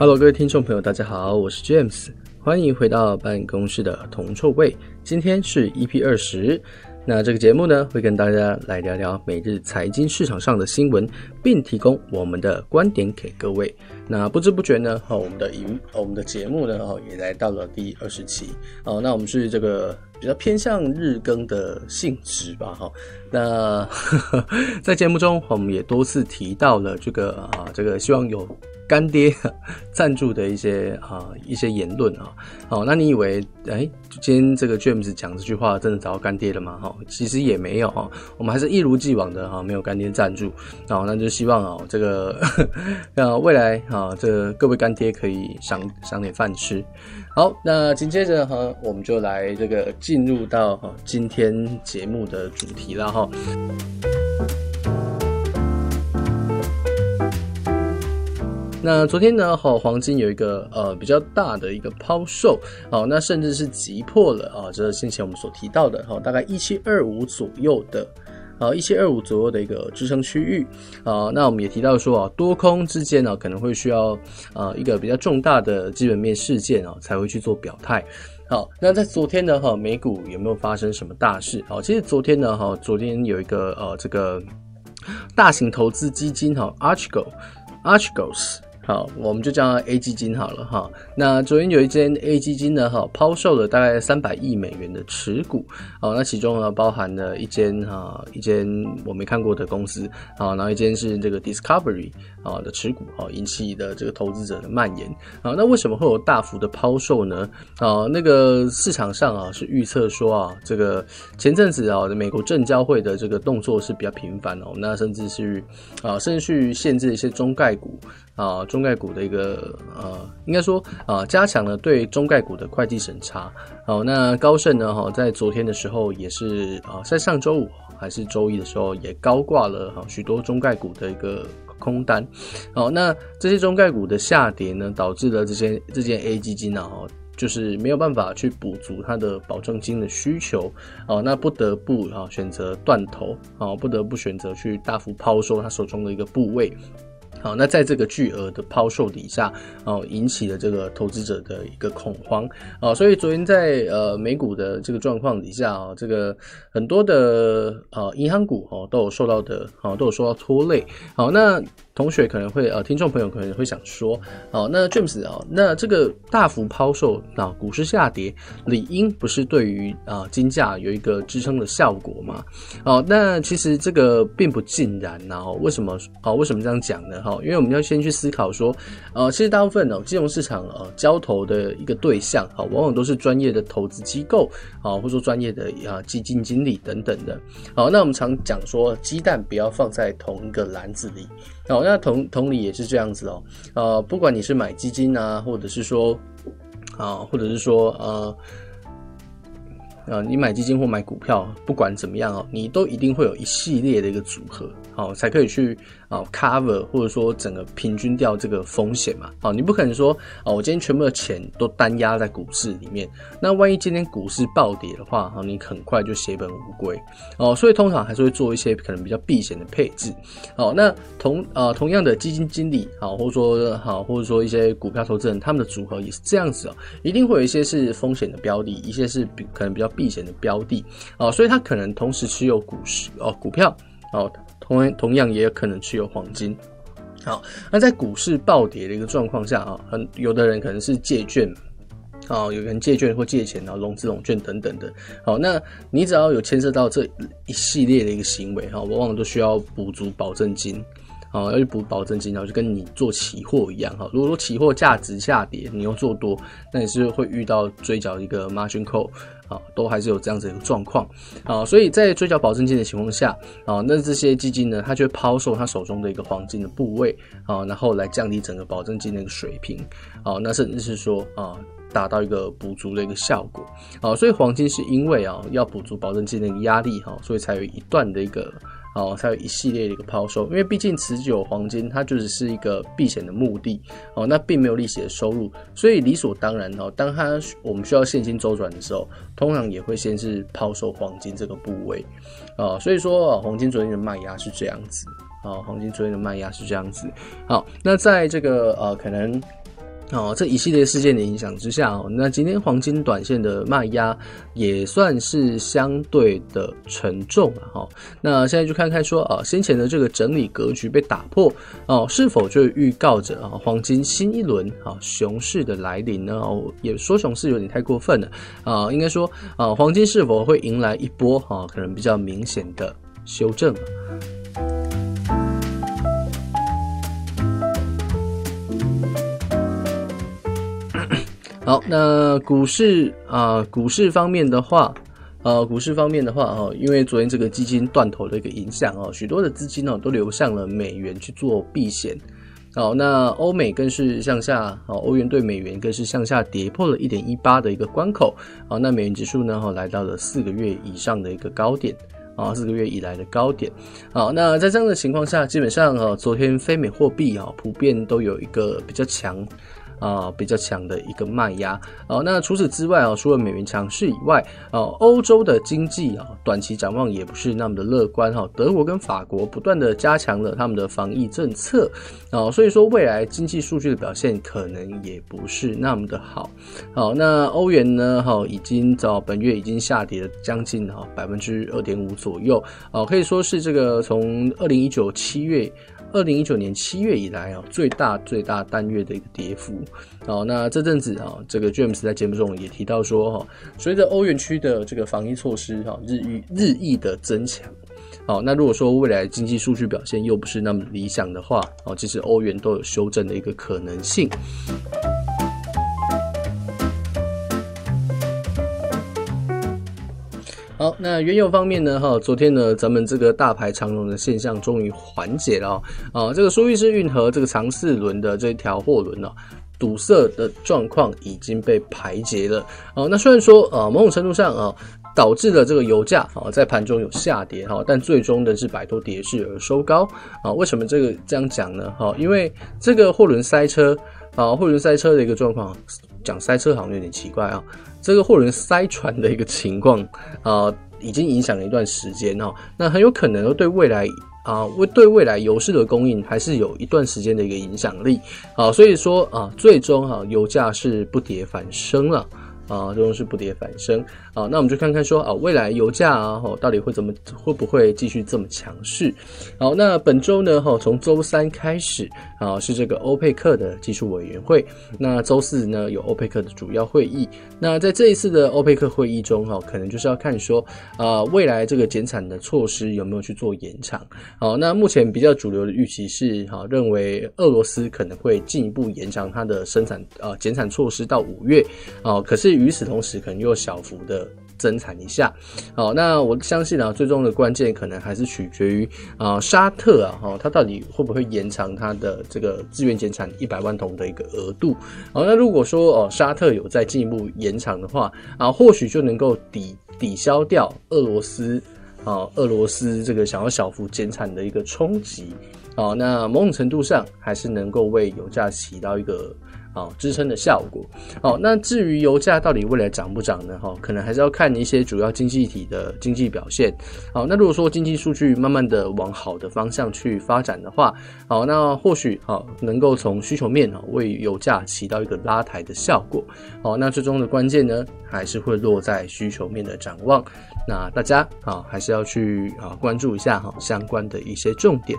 Hello，各位听众朋友，大家好，我是 James，欢迎回到办公室的铜臭味。今天是 EP 二十，那这个节目呢，会跟大家来聊聊每日财经市场上的新闻，并提供我们的观点给各位。那不知不觉呢，哈，我们的影，我们的节目呢，哈，也来到了第二十期。哦，那我们是这个比较偏向日更的性质吧，哈。那 在节目中，我们也多次提到了这个啊，这个希望有。干爹赞助的一些啊一些言论啊，好，那你以为哎、欸，今天这个 James 讲这句话真的找到干爹了吗？哈，其实也没有哈，我们还是一如既往的哈，没有干爹赞助，好，那就希望啊这个 呃未来啊这各位干爹可以赏赏点饭吃。好，那紧接着哈，我们就来这个进入到哈今天节目的主题了哈。那昨天呢，哈，黄金有一个呃比较大的一个抛售，好，那甚至是击破了啊，这是先前我们所提到的哈，大概一七二五左右的，啊一七二五左右的一个支撑区域，啊，那我们也提到说啊，多空之间呢可能会需要啊一个比较重大的基本面事件啊才会去做表态，好，那在昨天呢哈，美股有没有发生什么大事？好，其实昨天呢哈，昨天有一个呃这个大型投资基金哈，Archegos Archegos 好，我们就叫它 A 基金好了哈。那昨天有一间 A 基金呢，哈，抛售了大概三百亿美元的持股。好，那其中呢，包含了一间哈，一间我没看过的公司。好，然后一间是这个 Discovery 啊的持股，哈，引起的这个投资者的蔓延。啊，那为什么会有大幅的抛售呢？啊，那个市场上啊是预测说啊，这个前阵子啊，美国证交会的这个动作是比较频繁哦，那甚至是啊，甚至去限制一些中概股。啊，中概股的一个呃，应该说啊，加强了对中概股的会计审查。好，那高盛呢，哈，在昨天的时候也是啊，在上周五还是周一的时候也高挂了哈许多中概股的一个空单。好，那这些中概股的下跌呢，导致了这些这件 A 基金呢，就是没有办法去补足它的保证金的需求。哦，那不得不啊选择断头，啊，不得不选择去大幅抛售他手中的一个部位。好，那在这个巨额的抛售底下，哦，引起了这个投资者的一个恐慌，啊，所以昨天在呃美股的这个状况底下啊，这个很多的呃银行股哦都有受到的，哦都有受到拖累，好，那。同学可能会呃，听众朋友可能会想说，哦，那 James 啊，那这个大幅抛售啊，股市下跌，理应不是对于啊金价有一个支撑的效果吗？哦，那其实这个并不尽然，然后为什么啊？为什么这样讲呢？哈，因为我们要先去思考说，呃，其实大部分呢，金融市场呃交投的一个对象啊，往往都是专业的投资机构啊，或者说专业的啊基金经理等等的。好，那我们常讲说，鸡蛋不要放在同一个篮子里。好，那同同理也是这样子哦，呃，不管你是买基金啊，或者是说，啊，或者是说，呃，呃，你买基金或买股票，不管怎么样哦，你都一定会有一系列的一个组合，哦，才可以去。啊，cover 或者说整个平均掉这个风险嘛，啊，你不可能说，哦，我今天全部的钱都单压在股市里面，那万一今天股市暴跌的话，哈，你很快就血本无归，哦，所以通常还是会做一些可能比较避险的配置，哦，那同呃同样的基金经理，好，或者说好，或者说一些股票投资人，他们的组合也是这样子哦，一定会有一些是风险的标的，一些是比可能比较避险的标的，哦，所以他可能同时持有股市哦股票，哦。同同样也有可能持有黄金。好，那在股市暴跌的一个状况下啊，很有的人可能是借券，啊，有人借券或借钱，然后融资融券等等的。好，那你只要有牵涉到这一系列的一个行为，哈，往往都需要补足保证金。啊，要去补保证金，然后就跟你做期货一样哈。如果说期货价值下跌，你又做多，那你是会遇到追缴一个 margin call 啊，都还是有这样子一个状况啊。所以在追缴保证金的情况下啊，那这些基金呢，它就会抛售它手中的一个黄金的部位啊，然后来降低整个保证金的一个水平啊，那甚至是说啊，达到一个补足的一个效果啊。所以黄金是因为啊要补足保证金的一个压力哈，所以才有一段的一个。哦，才有一系列的一个抛售，因为毕竟持久黄金它就只是一个避险的目的哦，那并没有利息的收入，所以理所当然哦，当它我们需要现金周转的时候，通常也会先是抛售黄金这个部位啊，所以说黄金昨天的卖压是这样子啊，黄金昨天的卖压是这样子。好，那在这个呃可能哦，这一系列事件的影响之下哦，那今天黄金短线的卖压也算是相对的沉重了哈。那现在就看看说啊，先前的这个整理格局被打破哦，是否就预告着啊黄金新一轮啊熊市的来临呢？哦，也说熊市有点太过分了啊，应该说啊，黄金是否会迎来一波啊可能比较明显的修正？好，那股市啊、股市方面的话，呃，股市方面的话哦，因为昨天这个基金断头的一个影响哦，许多的资金哦都流向了美元去做避险。好，那欧美更是向下，哦，欧元兑美元更是向下跌破了一点一八的一个关口。好，那美元指数呢，哈，来到了四个月以上的一个高点，啊，四个月以来的高点。好，那在这样的情况下，基本上哈，昨天非美货币啊，普遍都有一个比较强。啊、比较强的一个卖压啊。那除此之外啊，除了美元强势以外啊，欧洲的经济啊，短期展望也不是那么的乐观哈。德国跟法国不断的加强了他们的防疫政策啊，所以说未来经济数据的表现可能也不是那么的好。好，那欧元呢，哈，已经早本月已经下跌了将近哈百分之二点五左右哦，可以说是这个从二零一九七月。二零一九年七月以来啊，最大最大单月的一个跌幅。哦，那这阵子啊，这个 James 在节目中也提到说哈，随着欧元区的这个防疫措施哈日益日益的增强，好，那如果说未来经济数据表现又不是那么理想的话，哦，其实欧元都有修正的一个可能性。好，那原油方面呢？哈，昨天呢，咱们这个大排长龙的现象终于缓解了啊！这个苏伊士运河这个长四轮的这条货轮呢，堵塞的状况已经被排解了。啊，那虽然说啊，某种程度上啊，导致了这个油价啊在盘中有下跌哈，但最终的是摆脱跌势而收高啊。为什么这个这样讲呢？哈，因为这个货轮塞车啊，货轮塞车的一个状况，讲塞车好像有点奇怪啊。这个货轮塞船的一个情况啊、已经影响了一段时间哈，那很有可能对未来啊，为、对未来油市的供应还是有一段时间的一个影响力啊，所以说啊，最终哈、啊，油价是不跌反升了。啊，这种是不跌反升啊，那我们就看看说啊，未来油价啊，吼到底会怎么，会不会继续这么强势？好，那本周呢，哈，从周三开始啊，是这个欧佩克的技术委员会，那周四呢，有欧佩克的主要会议。那在这一次的欧佩克会议中，哈，可能就是要看说啊，未来这个减产的措施有没有去做延长。好，那目前比较主流的预期是，哈，认为俄罗斯可能会进一步延长它的生产啊减产措施到五月啊，可是。与此同时，可能又小幅的增产一下。好，那我相信啊，最终的关键可能还是取决于啊沙特啊，哈，它到底会不会延长它的这个自愿减产一百万桶的一个额度。好，那如果说哦沙特有再进一步延长的话啊，或许就能够抵抵消掉俄罗斯啊俄罗斯这个想要小幅减产的一个冲击。好，那某种程度上还是能够为油价起到一个。好，支撑的效果。好，那至于油价到底未来涨不涨呢？哈，可能还是要看一些主要经济体的经济表现。好，那如果说经济数据慢慢的往好的方向去发展的话，好，那或许好能够从需求面啊为油价起到一个拉抬的效果。好，那最终的关键呢，还是会落在需求面的展望。那大家啊，还是要去啊关注一下哈相关的一些重点。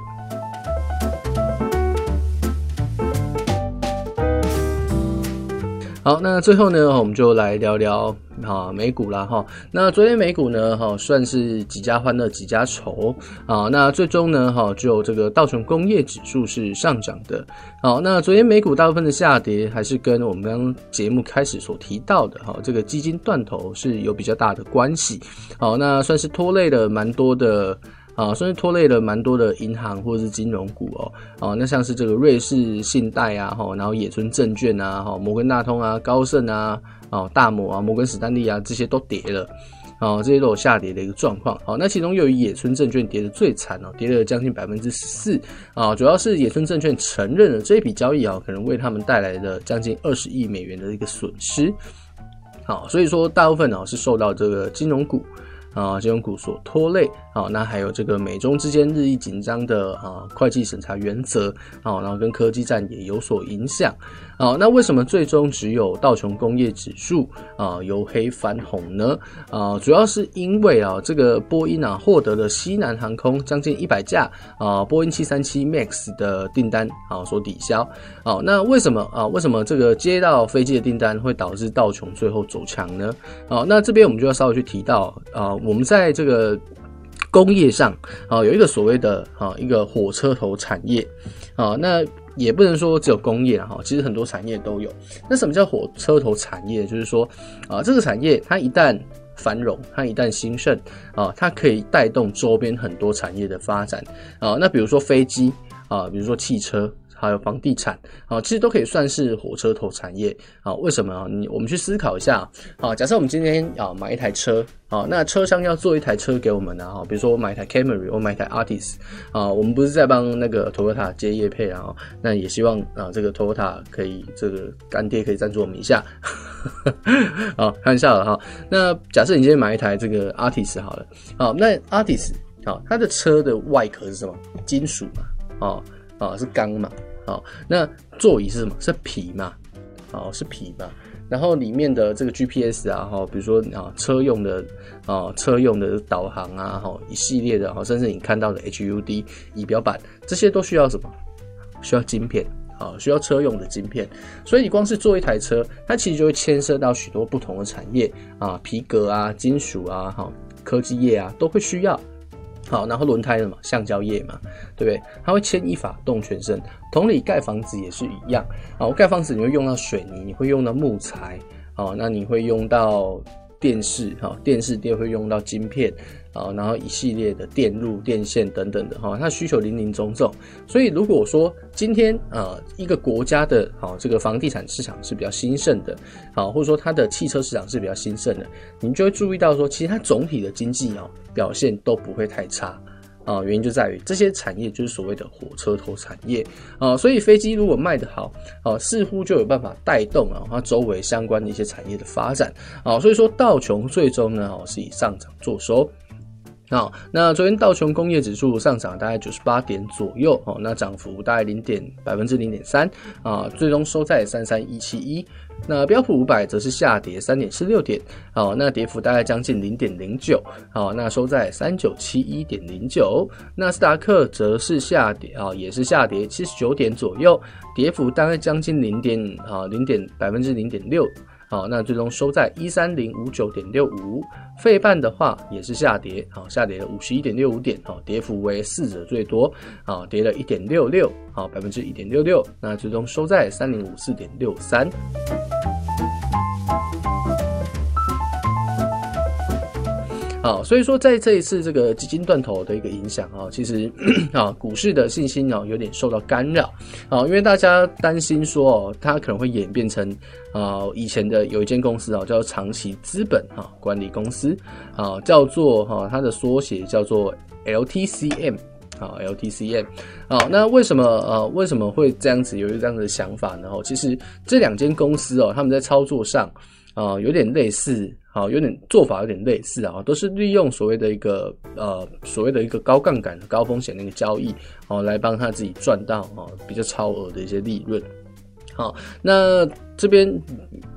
好，那最后呢，我们就来聊聊啊美股啦哈。那昨天美股呢，哈算是几家欢乐几家愁啊。那最终呢，哈只有这个道琼工业指数是上涨的。好，那昨天美股大部分的下跌，还是跟我们刚刚节目开始所提到的哈，这个基金断头是有比较大的关系。好，那算是拖累了蛮多的。啊，算是拖累了蛮多的银行或者是金融股哦。哦，那像是这个瑞士信贷啊，哈，然后野村证券啊，哈，摩根大通啊，高盛啊，哦，大摩啊，摩根史丹利啊，这些都跌了。哦，这些都有下跌的一个状况。好，那其中由于野村证券跌得最惨哦，跌了将近百分之十四。啊，主要是野村证券承认了这一笔交易啊，可能为他们带来了将近二十亿美元的一个损失。好，所以说大部分呢是受到这个金融股。啊金融股所拖累啊。那还有这个美中之间日益紧张的啊会计审查原则啊，然后跟科技战也有所影响啊。那为什么最终只有道琼工业指数啊由黑翻红呢？啊，主要是因为啊这个波音啊获得了西南航空将近一百架啊波音七三七 MAX 的订单啊所抵消。啊，那为什么啊为什么这个接到飞机的订单会导致道琼最后走强呢？啊，那这边我们就要稍微去提到啊，我们在这个工业上啊，有一个所谓的啊一个火车头产业啊，那也不能说只有工业哈，其实很多产业都有。那什么叫火车头产业？就是说啊，这个产业它一旦繁荣，它一旦兴盛啊，它可以带动周边很多产业的发展啊。那比如说飞机啊，比如说汽车。还有房地产啊，其实都可以算是火车头产业啊。为什么啊？你我们去思考一下啊。假设我们今天啊买一台车啊，那车商要做一台车给我们呢哈，比如说我买一台 Camry，我买一台 Artis，啊，我们不是在帮那个 Toyota 接业配啊，那也希望啊这个 Toyota 可以这个干爹可以赞助我们一下啊，开玩笑了哈。那假设你今天买一台这个 Artist 好了，好，那 Altis 好，它的车的外壳是什么？金属嘛，啊啊是钢嘛。好，那座椅是什么？是皮嘛？好，是皮嘛？然后里面的这个 GPS 啊，哈，比如说啊，车用的啊，车用的导航啊，哈，一系列的，哈，甚至你看到的 HUD 仪表板，这些都需要什么？需要晶片，啊，需要车用的晶片。所以你光是做一台车，它其实就会牵涉到许多不同的产业啊，皮革啊，金属啊，哈，科技业啊，都会需要。好，然后轮胎的嘛，橡胶液嘛，对不对？它会牵一发动全身。同理，盖房子也是一样。好，盖房子你会用到水泥，你会用到木材，好，那你会用到电视，好，电视电会用到晶片，啊，然后一系列的电路、电线等等的，哈，它需求林林总总。所以，如果说今天啊，一个国家的，啊，这个房地产市场是比较兴盛的，好，或者说它的汽车市场是比较兴盛的，你就会注意到说，其实它总体的经济啊。表现都不会太差啊，原因就在于这些产业就是所谓的火车头产业啊，所以飞机如果卖得好啊，似乎就有办法带动啊它周围相关的一些产业的发展啊，所以说道琼最终呢哦是以上涨作收。好，那昨天道琼工业指数上涨大概九十八点左右，哦，那涨幅大概零点百分之零点三啊，最终收在三三一七一。那标普五百则是下跌三点四六点，哦，那跌幅大概将近零点零九，好，那收在三九七一点零九。纳斯达克则是下跌啊，也是下跌七十九点左右，跌幅大概将近零点啊零点百分之零点六。好，那最终收在一三零五九点六五，费半的话也是下跌，好，下跌了五十一点六五点，好，跌幅为四者最多，好，跌了一点六六，好，百分之一点六六，那最终收在三零五四点六三。好，所以说在这一次这个基金断头的一个影响啊，其实啊 股市的信心啊有点受到干扰啊，因为大家担心说哦，它可能会演变成啊以前的有一间公司啊叫长期资本哈管理公司啊，叫做哈它的缩写叫做 LTCM 啊 LTCM 啊，那为什么呃为什么会这样子有一个这样的想法呢？哦其实这两间公司哦，他们在操作上啊有点类似。好，有点做法有点类似啊，都是利用所谓的一个呃所谓的一个高杠杆、高风险的一个交易，哦，来帮他自己赚到哦比较超额的一些利润。好，那这边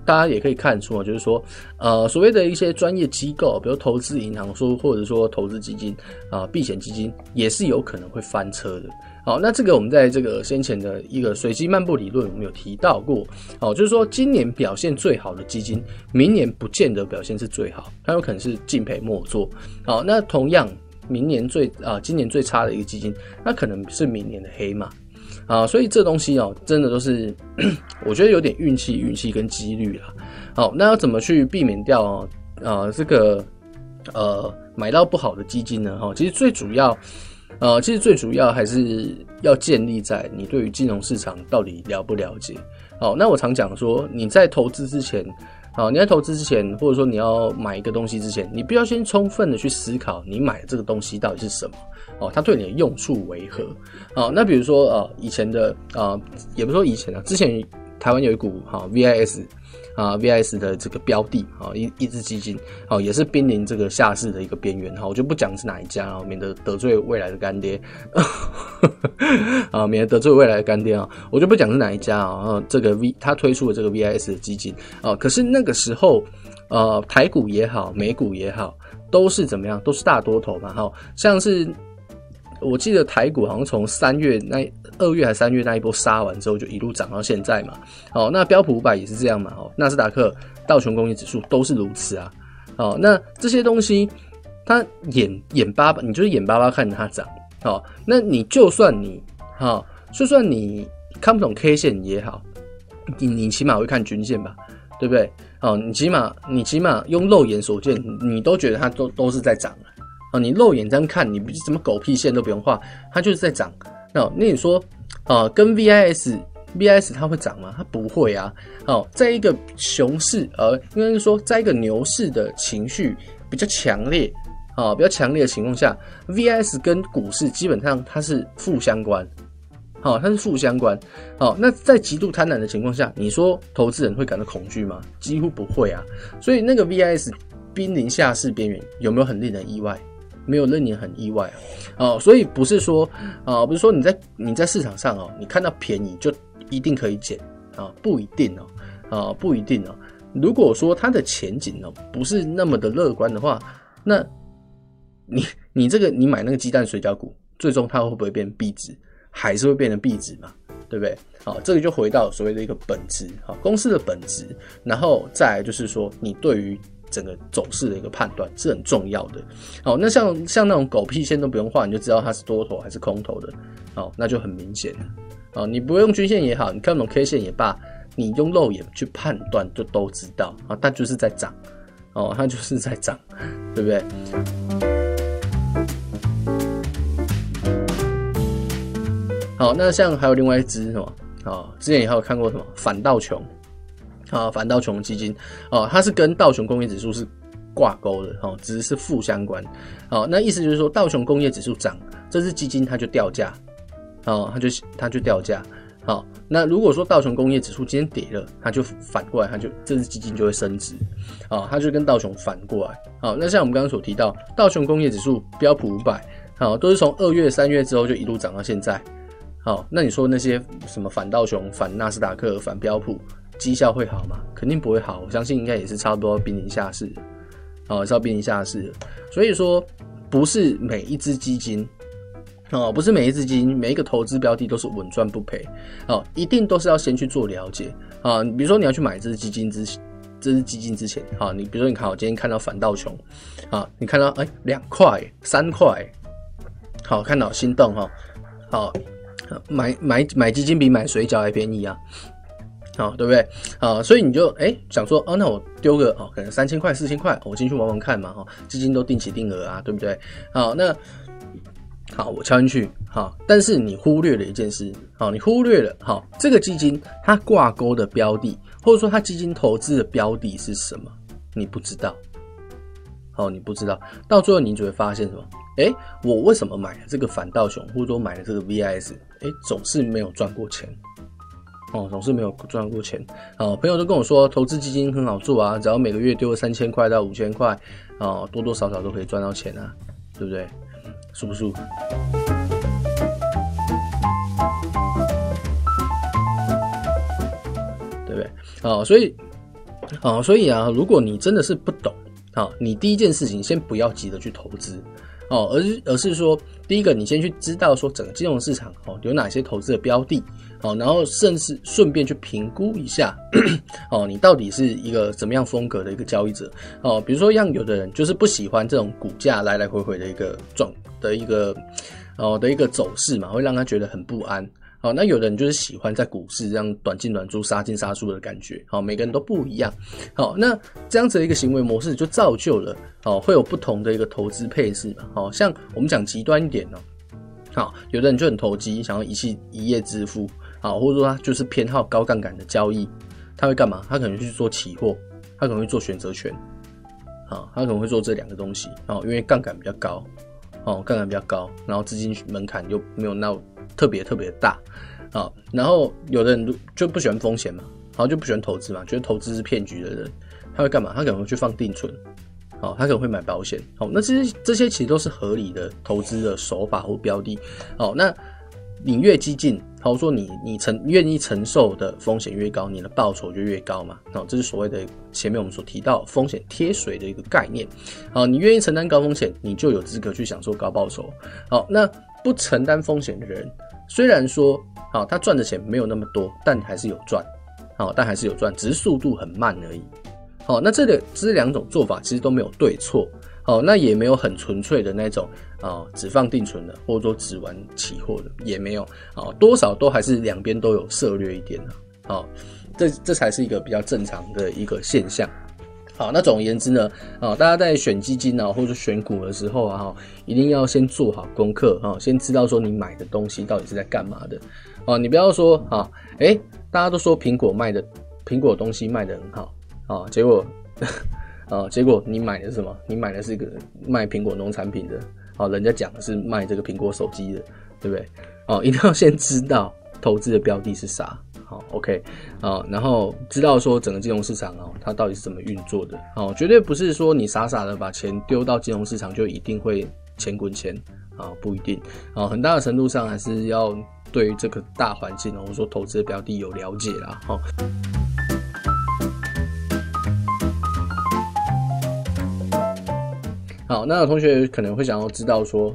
大家也可以看出啊，就是说呃所谓的一些专业机构，比如投资银行说，或者说投资基金啊、避险基金，也是有可能会翻车的。好，那这个我们在这个先前的一个随机漫步理论，我们有提到过。好，就是说今年表现最好的基金，明年不见得表现是最好，它有可能是敬陪末座。好，那同样明年最啊，今年最差的一个基金，那可能是明年的黑马。啊，所以这东西哦，真的都是 我觉得有点运气、运气跟几率啦。好，那要怎么去避免掉啊？呃，这个呃买到不好的基金呢？哈，其实最主要。呃，其实最主要还是要建立在你对于金融市场到底了不了解。好，那我常讲说，你在投资之前，好，你在投资之前，或者说你要买一个东西之前，你必须要先充分的去思考，你买的这个东西到底是什么？哦，它对你的用处为何？好，那比如说呃，以前的啊，也不说以前啊，之前。台湾有一股哈 VIS 啊 VIS 的这个标的啊一一支基金，好也是濒临这个下市的一个边缘哈，我就不讲是哪一家啊，免得得罪未来的干爹啊，免得得罪未来的干爹啊，我就不讲是哪一家啊，这个 V 他推出的这个 VIS 的基金啊，可是那个时候呃台股也好，美股也好，都是怎么样，都是大多头嘛，哈，像是。我记得台股好像从三月那二月还三月那一波杀完之后，就一路涨到现在嘛。好，那标普五百也是这样嘛。哦，纳斯达克、道琼工业指数都是如此啊。好，那这些东西它眼眼巴巴，你就是眼巴巴看着它涨。好，那你就算你好，就算你看不懂 K 线也好，你你起码会看均线吧，对不对？好，你起码你起码用肉眼所见，你都觉得它都都是在涨。啊，你肉眼这样看，你什么狗屁线都不用画，它就是在涨。那那你说，啊，跟 VIS VIS 它会涨吗？它不会啊。哦，在一个熊市，呃，应该是说，在一个牛市的情绪比较强烈，啊，比较强烈的情况下，VIS 跟股市基本上它是负相关，好，它是负相关。好，那在极度贪婪的情况下，你说投资人会感到恐惧吗？几乎不会啊。所以那个 VIS 濒临下市边缘，有没有很令人意外？没有令你很意外哦，所以不是说啊，不是说你在你在市场上哦，你看到便宜就一定可以捡啊，不一定哦，啊，不一定哦。如果说它的前景呢不是那么的乐观的话，那你你这个你买那个鸡蛋水饺股，最终它会不会变壁纸？还是会变成壁纸嘛？对不对？好，这个就回到所谓的一个本质，好，公司的本质，然后再来就是说你对于。整个走势的一个判断是很重要的。好，那像像那种狗屁线都不用画，你就知道它是多头还是空头的。好，那就很明显了。好，你不用均线也好，你看懂 K 线也罢，你用肉眼去判断就都知道啊，它就是在涨。哦，它就是在涨，对不对？好，那像还有另外一只什么？哦，之前也还有看过什么反道琼。啊，反道琼基金哦，它是跟道琼工业指数是挂钩的哦，只是负相关。哦，那意思就是说，道琼工业指数涨，这支基金它就掉价，哦，它就它就掉价。好，那如果说道琼工业指数今天跌了，它就反过来，它就这支基金就会升值。哦，它就跟道琼反过来。好，那像我们刚刚所提到，道琼工业指数、标普五百，好，都是从二月、三月之后就一路涨到现在。好，那你说那些什么反道琼、反纳斯达克、反标普？绩效会好吗？肯定不会好。我相信应该也是差不多濒临下市，哦，是要濒临下市。所以说，不是每一只基金，哦，不是每一只基金，每一个投资标的都是稳赚不赔，哦，一定都是要先去做了解啊。比如说你要去买这只基金之，这只基金之前，好，你比如说你看，我今天看到反道琼，啊，你看到哎两块、三块，好，看到心动哈，好，买买买基金比买水饺还便宜啊。好，对不对？好，所以你就哎想说，哦，那我丢个哦，可能三千块、四千块，我进去玩玩看嘛，哈，基金都定期定额啊，对不对？好，那好，我敲进去，好，但是你忽略了一件事，好，你忽略了，好，这个基金它挂钩的标的，或者说它基金投资的标的是什么？你不知道，好，你不知道，到最后你就会发现什么？哎，我为什么买了这个反道熊，或者说买了这个 VIS，哎，总是没有赚过钱。哦，总是没有赚过钱。哦，朋友都跟我说，投资基金很好做啊，只要每个月丢三千块到五千块，哦，多多少少都可以赚到钱啊，对不对？舒不舒服？对不对？哦，所以，哦，所以啊，如果你真的是不懂，啊，你第一件事情先不要急着去投资。哦，而是而是说，第一个，你先去知道说整个金融市场哦有哪些投资的标的，哦，然后甚至顺便去评估一下，哦，你到底是一个怎么样风格的一个交易者，哦，比如说像有的人就是不喜欢这种股价来来回回的一个状的一个哦的一个走势嘛，会让他觉得很不安。好，那有的人就是喜欢在股市这样短进短出、杀进杀出的感觉。好，每个人都不一样。好，那这样子的一个行为模式就造就了，哦，会有不同的一个投资配置嘛。好，像我们讲极端一点哦，好，有的人就很投机，想要一气一夜致富。好，或者说他就是偏好高杠杆的交易，他会干嘛？他可能去做期货，他可能会做选择权。好，他可能会做这两个东西。哦，因为杠杆比较高，哦，杠杆比较高，然后资金门槛又没有那。特别特别大，啊，然后有的人就不喜欢风险嘛，好就不喜欢投资嘛，觉得投资是骗局的人，他会干嘛？他可能会去放定存，好，他可能会买保险，好，那这些这些其实都是合理的投资的手法或标的，好，那你越激进，好说你你承愿意承受的风险越高，你的报酬就越高嘛，好，这是所谓的前面我们所提到风险贴水的一个概念，好，你愿意承担高风险，你就有资格去享受高报酬，好，那不承担风险的人，虽然说。好，他赚的钱没有那么多，但还是有赚，好，但还是有赚，只是速度很慢而已。好，那这个这两种做法其实都没有对错，哦，那也没有很纯粹的那种啊，只放定存的，或者说只玩期货的也没有，啊，多少都还是两边都有涉略一点的，好，这这才是一个比较正常的一个现象。好，那总而言之呢，啊，大家在选基金啊，或者选股的时候啊，哈，一定要先做好功课啊，先知道说你买的东西到底是在干嘛的，啊，你不要说啊，诶、大家都说苹果卖的苹果东西卖的很好啊，结果啊，结果你买的是什么？你买的是一个卖苹果农产品的，啊，人家讲的是卖这个苹果手机的，对不对？哦，一定要先知道投资的标的是啥。好，OK，啊，然后知道说整个金融市场哦，它到底是怎么运作的？哦，绝对不是说你傻傻的把钱丢到金融市场就一定会钱滚钱啊，不一定啊，很大的程度上还是要对于这个大环境哦说投资的标的有了解啦。哈，好，那有同学可能会想要知道说，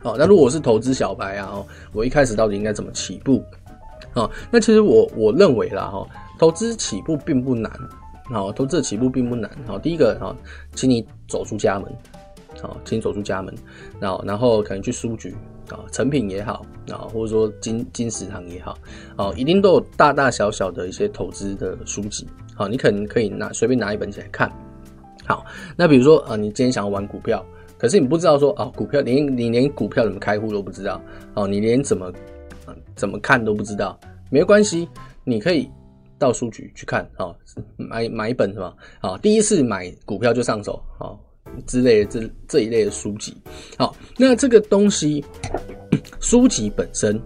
好，那如果是投资小白啊，哦，我一开始到底应该怎么起步？啊，那其实我我认为啦，哈，投资起步并不难，好，投资起步并不难，好，第一个哈，请你走出家门，好，请你走出家门，然后然后可能去书局啊，成品也好，啊，或者说金金石堂也好，啊，一定都有大大小小的一些投资的书籍，好，你可能可以拿随便拿一本起来看，好，那比如说啊，你今天想要玩股票，可是你不知道说啊，股票连你连股票怎么开户都不知道，哦，你连怎么。怎么看都不知道，没关系，你可以到书局去看啊，买买一本是吧？啊，第一次买股票就上手啊之类的这这一类的书籍。好，那这个东西书籍本身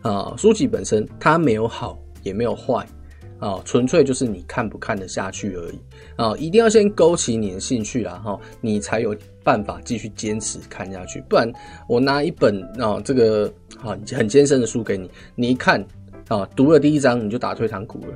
啊，书籍本身它没有好也没有坏啊，纯粹就是你看不看得下去而已啊，一定要先勾起你的兴趣啦哈，你才有办法继续坚持看下去，不然我拿一本啊这个。好，很艰深的书给你，你一看啊，读了第一章你就打退堂鼓了，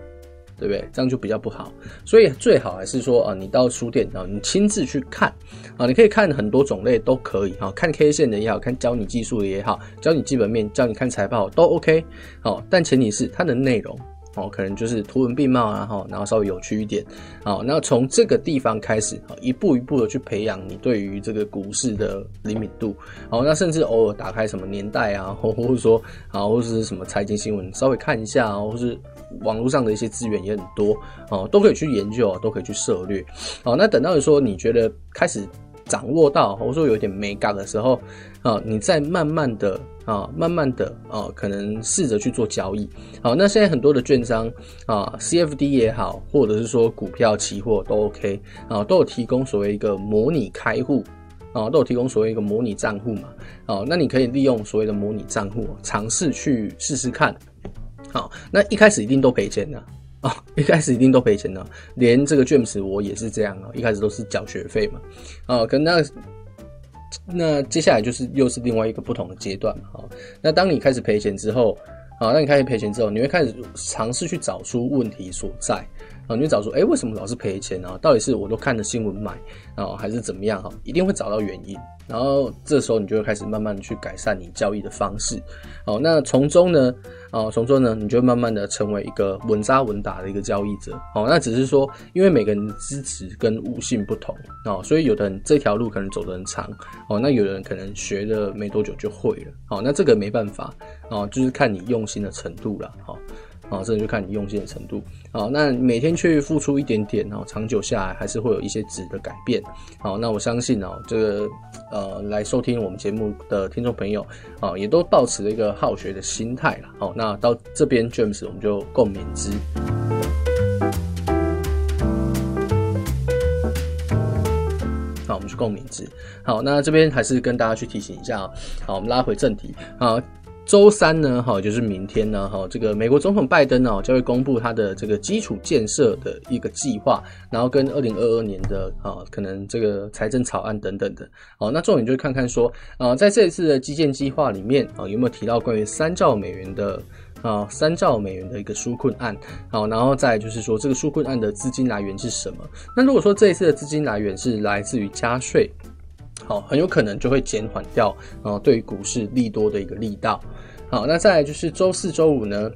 对不对？这样就比较不好。所以最好还是说啊，你到书店啊，你亲自去看啊，你可以看很多种类都可以哈，看 K 线的也好，看教你技术的也好，教你基本面，教你看财报都 OK。好，但前提是它的内容。哦，可能就是图文并茂啊，哈，然后稍微有趣一点，好，那从这个地方开始，一步一步的去培养你对于这个股市的灵敏度，好，那甚至偶尔打开什么年代啊，或或者说，啊，或是什么财经新闻，稍微看一下啊，或是网络上的一些资源也很多，哦，都可以去研究，都可以去涉略，好，那等到你说你觉得开始掌握到，或者说有点美感的时候，啊，你再慢慢的。啊，慢慢的啊，可能试着去做交易。好，那现在很多的券商啊，CFD 也好，或者是说股票期货都 OK 啊，都有提供所谓一个模拟开户啊，都有提供所谓一个模拟账户嘛。啊，那你可以利用所谓的模拟账户尝试去试试看。好，那一开始一定都赔钱的啊，啊 一开始一定都赔钱的，连这个 James 我也是这样啊，一开始都是缴学费嘛。啊，可那。那接下来就是又是另外一个不同的阶段啊，那当你开始赔钱之后，啊，那你开始赔钱之后，你会开始尝试去找出问题所在，啊，你就找出，哎，为什么老是赔钱啊？到底是我都看了新闻买，啊，还是怎么样？哈，一定会找到原因。然后这时候你就会开始慢慢去改善你交易的方式，好，那从中呢，啊，从中呢，你就慢慢的成为一个稳扎稳打的一个交易者，好，那只是说，因为每个人的资质跟悟性不同，啊，所以有的人这条路可能走得很长，哦，那有的人可能学了没多久就会了，好，那这个没办法，啊，就是看你用心的程度了，好。啊，这就看你用心的程度。好，那每天去付出一点点，哦，长久下来还是会有一些质的改变。好，那我相信哦，这个呃，来收听我们节目的听众朋友啊，也都抱持了一个好学的心态了。好，那到这边 James 我们就共勉之。好，我们去共勉之。好，那这边还是跟大家去提醒一下啊。好，我们拉回正题。好。周三呢，哈，就是明天呢，哈，这个美国总统拜登呢，将会公布他的这个基础建设的一个计划，然后跟二零二二年的啊，可能这个财政草案等等的，哦，那重点就是看看说，啊，在这一次的基建计划里面啊，有没有提到关于三兆美元的啊，三兆美元的一个纾困案，好，然后再就是说这个纾困案的资金来源是什么？那如果说这一次的资金来源是来自于加税。好，很有可能就会减缓掉，呃，对于股市利多的一个力道。好，那再来就是周四、周五呢？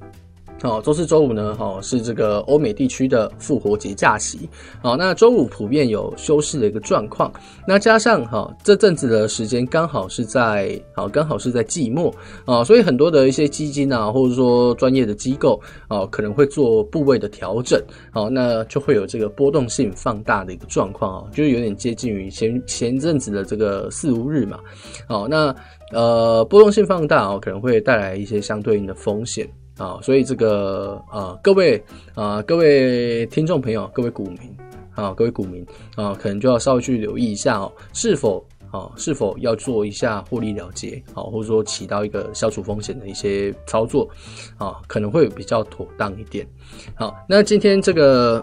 好，周四、周五呢？好，是这个欧美地区的复活节假期。好，那周五普遍有休市的一个状况。那加上哈，这阵子的时间刚好是在好，刚好是在季末啊，所以很多的一些基金啊，或者说专业的机构啊，可能会做部位的调整。好，那就会有这个波动性放大的一个状况啊，就是有点接近于前前阵子的这个四五日嘛。好，那呃，波动性放大啊，可能会带来一些相对应的风险。啊，所以这个啊，各位啊，各位听众朋友，各位股民啊，各位股民啊，可能就要稍微去留意一下哦，是否啊，是否要做一下获利了结啊，或者说起到一个消除风险的一些操作啊，可能会比较妥当一点。好，那今天这个。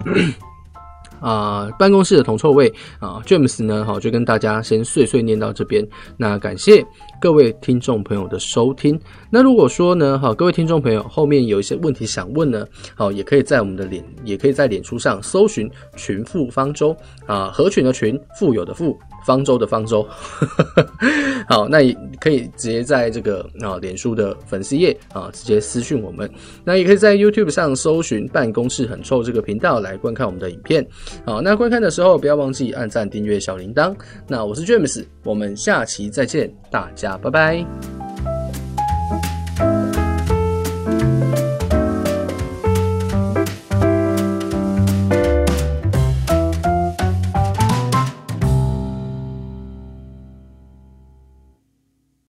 啊，办公室的铜臭味啊，James 呢，好，就跟大家先碎碎念到这边。那感谢各位听众朋友的收听。那如果说呢，好，各位听众朋友后面有一些问题想问呢，好，也可以在我们的脸，也可以在脸书上搜寻“群富方舟”啊，合群的群，富有的富。方舟的方舟，好，那也可以直接在这个啊脸书的粉丝页啊直接私讯我们，那也可以在 YouTube 上搜寻“办公室很臭”这个频道来观看我们的影片。好，那观看的时候不要忘记按赞、订阅、小铃铛。那我是 James，我们下期再见，大家拜拜。